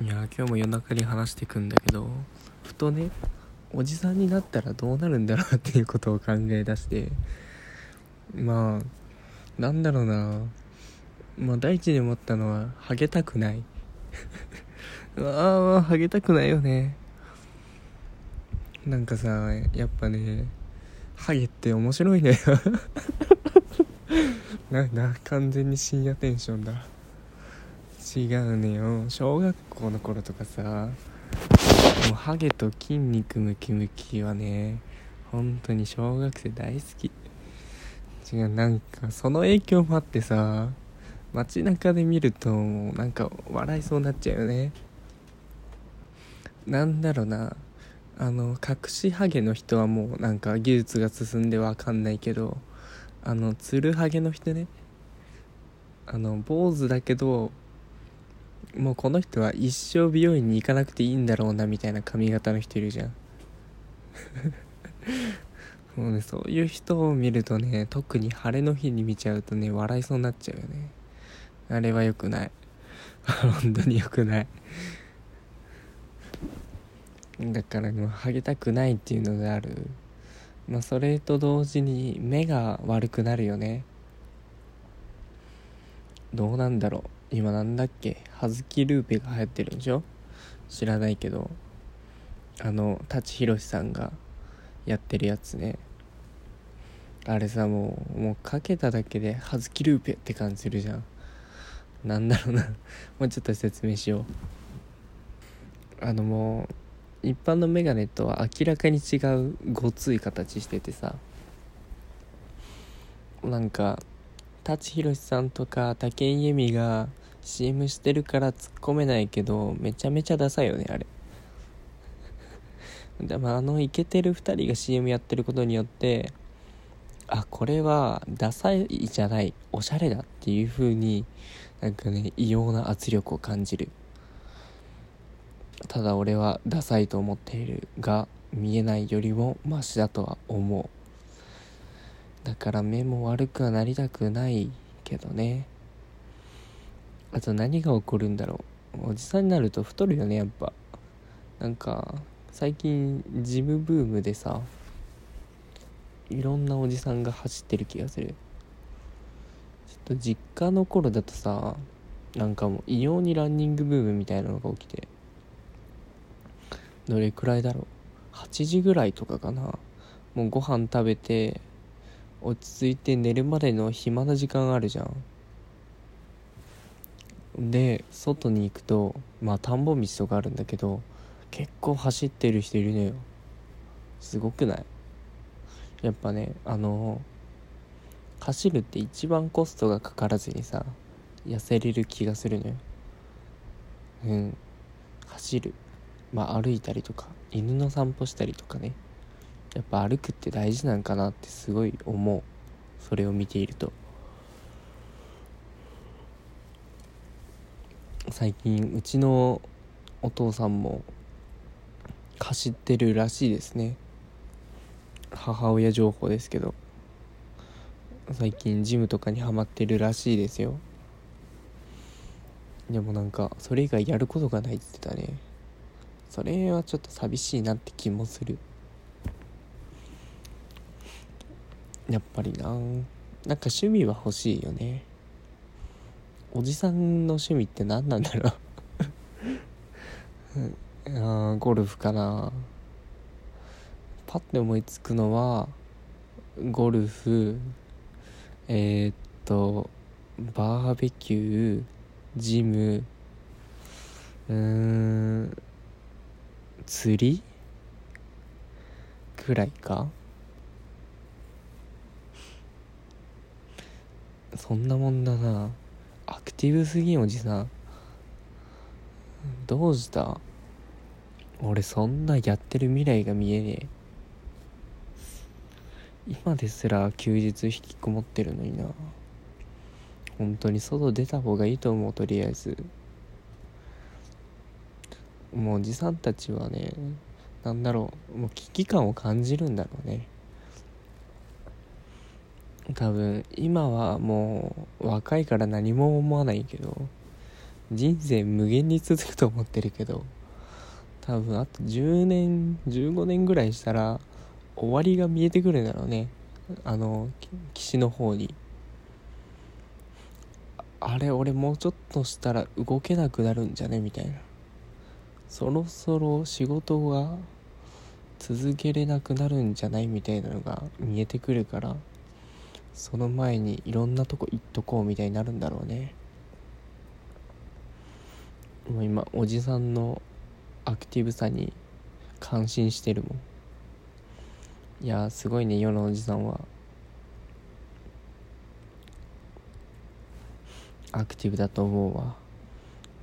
いや今日も夜中に話してくんだけどふとねおじさんになったらどうなるんだろうっていうことを考え出してまあなんだろうな。まあ第一に思ったのはハゲたくない。ああハゲたくないよね。なんかさやっぱねハゲって面白いね。なな完全に深夜テンションだ。違うねよ。小学校の頃とかさもうハゲと筋肉ムキムキはね本当に小学生大好き。違うなんかその影響もあってさ街中で見るとなんか笑いそうになっちゃうよね。なんだろうなあの隠しハゲの人はもうなんか技術が進んでわかんないけどあのつるハゲの人ね。あの坊主だけどもうこの人は一生美容院に行かなくていいんだろうなみたいな髪型の人いるじゃん。もうねそういう人を見るとね特に晴れの日に見ちゃうとね笑いそうになっちゃうよね。あれは良くない。本当に良くない。だからもうハゲたくないっていうのである。まあそれと同時に目が悪くなるよね。どうなんだろう。今なんだっけ？葉月ルーペが流行ってるんでしょ？知らないけど。あの舘ひろしさんがやってるやつね。あれさもうもうかけただけで葉月ルーペって感じするじゃん。なんだろうな。もうちょっと説明しよう。あのもう一般のメガネとは明らかに違うごつい形しててさ。なんか舘ひろしさんとか武井絵美が CM してるから突っ込めないけどめちゃめちゃダサいよねあれ。でもあのイケてる2人が CM やってることによってあこれはダサいじゃないおしゃれだっていう風になんかね異様な圧力を感じる。ただ俺はダサいと思っているが見えないよりもマシだとは思う。だから目も悪くはなりたくないけどね。あと何が起こるんだろう。おじさんになると太るよねやっぱ。なんか最近ジムブームでさいろんなおじさんが走ってる気がする。ちょっと実家の頃だとさなんかもう異様にランニングブームみたいなのが起きて。どれくらいだろう。8時ぐらいとかかな。もうご飯食べて落ち着いて寝るまでの暇な時間あるじゃん。で外に行くとまあ田んぼ道とかあるんだけど結構走ってる人いるのよ。すごくない？やっぱねあの走るって一番コストがかからずにさ痩せれる気がするのよ。うん。走る。まあ歩いたりとか犬の散歩したりとかね。やっぱ歩くって大事なんかなってすごい思う。それを見ていると。最近うちのお父さんも走ってるらしいですね。母親情報ですけど。最近ジムとかにはまってるらしいですよ。でもなんかそれ以外やることがないって言ってたね。それはちょっと寂しいなって気もする。やっぱりななんか趣味は欲しいよね。おじさんの趣味って何なんだろう？あゴルフかな。パッて思いつくのはゴルフえー、っとバーベキュージムうーん釣りくらいか。そんなもんだな。アクティブすぎんおじさん。どうした？俺そんなやってる未来が見えねえ。今ですら休日引きこもってるのにな。本当に外出た方がいいと思うとりあえず。もうおじさんたちはねなんだろうもう危機感を感じるんだろうね。多分今はもう若いから何も思わないけど人生無限に続くと思ってるけど多分あと10年15年ぐらいしたら終わりが見えてくるんだろうね。あの岸の方に。あれ俺もうちょっとしたら動けなくなるんじゃね？みたいな。そろそろ仕事が続けれなくなるんじゃない？みたいなのが見えてくるから。その前にいろんなとこ行っとこうみたいになるんだろうね。もう今おじさんのアクティブさに感心してるもん。いやすごいね世のおじさんは。アクティブだと思うわ。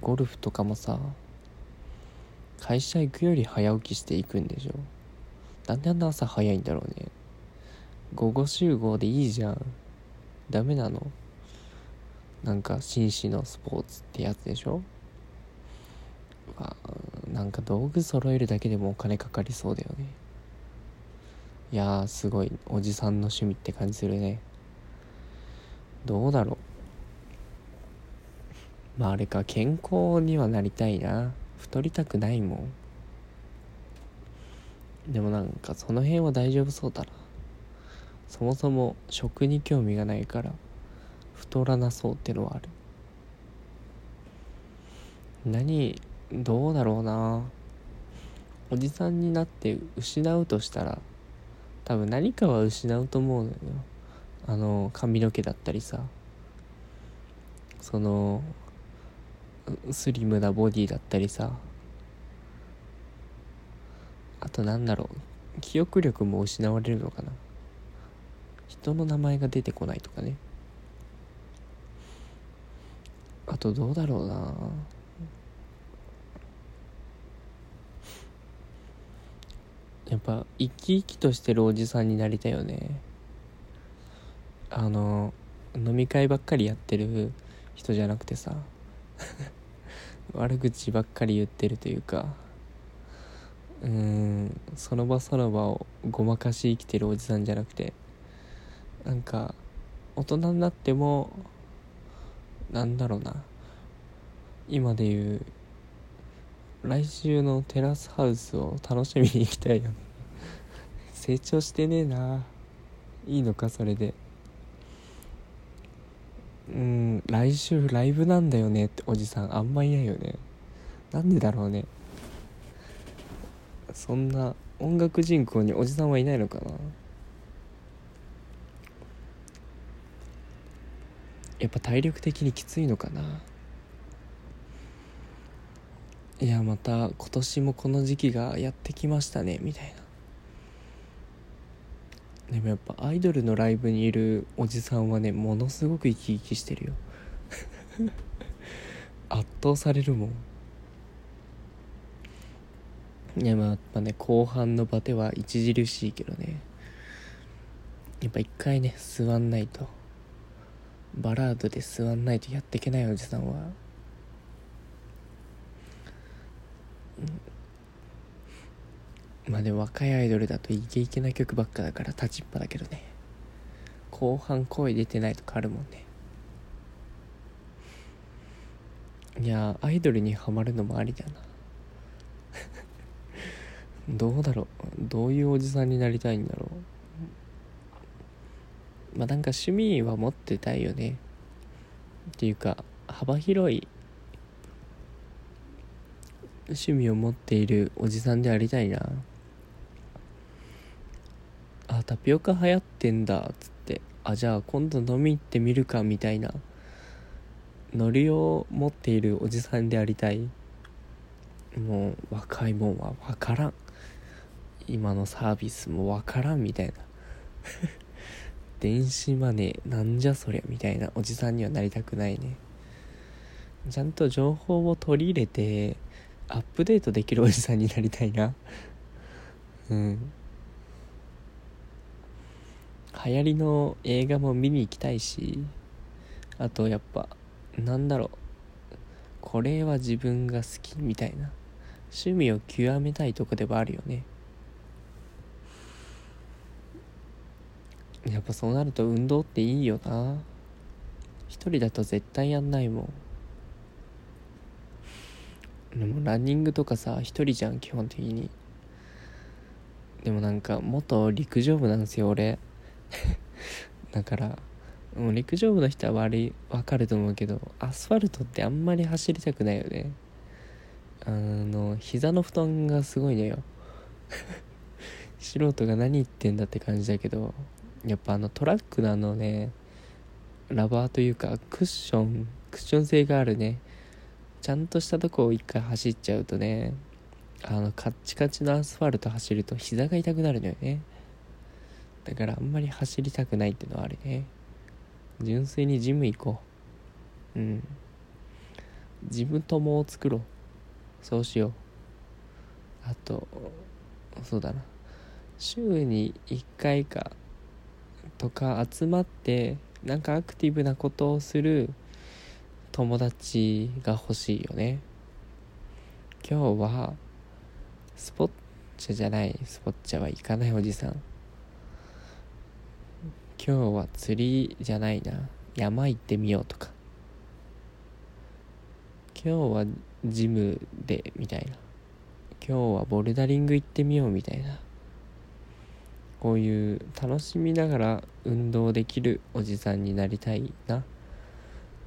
ゴルフとかもさ会社行くより早起きしていくんでしょ。なんであんな朝早いんだろうね。午後集合でいいじゃん。ダメなの？なんか紳士のスポーツってやつでしょ？わなんか道具揃えるだけでもお金かかりそうだよね。いやーすごいおじさんの趣味って感じするね。どうだろう？まああれか健康にはなりたいな。太りたくないもん。でもなんかその辺は大丈夫そうだな。そもそも食に興味がないから太らなそうってのはある。何どうだろうな。おじさんになって失うとしたら多分何かは失うと思うのよ。あの髪の毛だったりさ。そのスリムなボディだったりさ。あとなんだろう。記憶力も失われるのかな。人の名前が出てこないとかね。あとどうだろうな。やっぱ生き生きとしてるおじさんになりたいよね。あの飲み会ばっかりやってる人じゃなくてさ 悪口ばっかり言ってるというかうんその場その場をごまかし生きてるおじさんじゃなくてなんか大人になってもなんだろうな。今で言う来週のテラスハウスを楽しみに行きたいよね。成長してねえな。いいのかそれで。うん来週ライブなんだよね。っておじさんあんまいないよね。なんでだろうね。そんな音楽人口におじさんはいないのかな。やっぱ体力的にきついのかな。いやまた今年もこの時期がやってきましたねみたいな。でもやっぱアイドルのライブにいるおじさんはねものすごく生き生きしてるよ。圧倒されるもん。いやまあやっぱね後半の場では著しいけどね。やっぱ一回ね座んないと。バラードで座んないとやっていけないおじさんは。まあでも若いアイドルだとイケイケな曲ばっかだから立ちっぱだけどね。後半声出てないと変わるもんね。いやアイドルにはまるのもありだな。どうだろう。どういうおじさんになりたいんだろう。まあなんか趣味は持ってたいよね。っていうか幅広い趣味を持っているおじさんでありたいな。あタピオカ流行ってんだっつって。あじゃあ今度飲み行ってみるかみたいな。ノリを持っているおじさんでありたい。もう若いもんは分からん。今のサービスも分からんみたいな。電子マネーなんじゃそりゃみたいなおじさんにはなりたくないね。ちゃんと情報を取り入れてアップデートできるおじさんになりたいな。うん。流行りの映画も見に行きたいしあとやっぱなんだろう。これは自分が好きみたいな。趣味を極めたいとこではあるよね。やっぱそうなると運動っていいよな。一人だと絶対やんないもん。でもランニングとかさ一人じゃん基本的に。でもなんか元陸上部なんですよ俺。だからもう陸上部の人は悪い分かると思うけどアスファルトってあんまり走りたくないよね。あの膝の負担がすごいのよ。素人が何言ってんだって感じだけど。やっぱあのトラックのあのねラバーというかクッションクッション性があるね。ちゃんとしたとこを一回走っちゃうとねあのカッチカチのアスファルト走ると膝が痛くなるのよね。だからあんまり走りたくないっていうのはあるね。純粋にジム行こう。うん。ジム友を作ろう。そうしよう。あとそうだな。週に1回か。とか集まってなんかアクティブなことをする友達が欲しいよね。今日はスポッチャじゃないスポッチャは行かないおじさん。今日は釣りじゃないな。山行ってみようとか。今日はジムでみたいな。今日はボルダリング行ってみようみたいな。こういう楽しみながら運動できるおじさんになりたいな。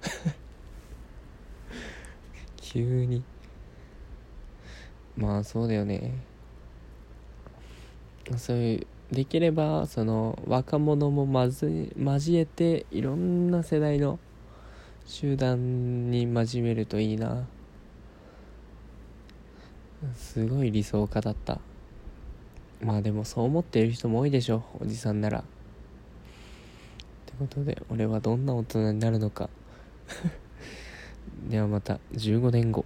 急に。まあそうだよね。そういうできればその若者もまず交えていろんな世代の集団に交めるといいな。すごい理想家だった。まあでもそう思っている人も多いでしょおじさんなら。ってことで俺はどんな大人になるのか。ではまた15年後。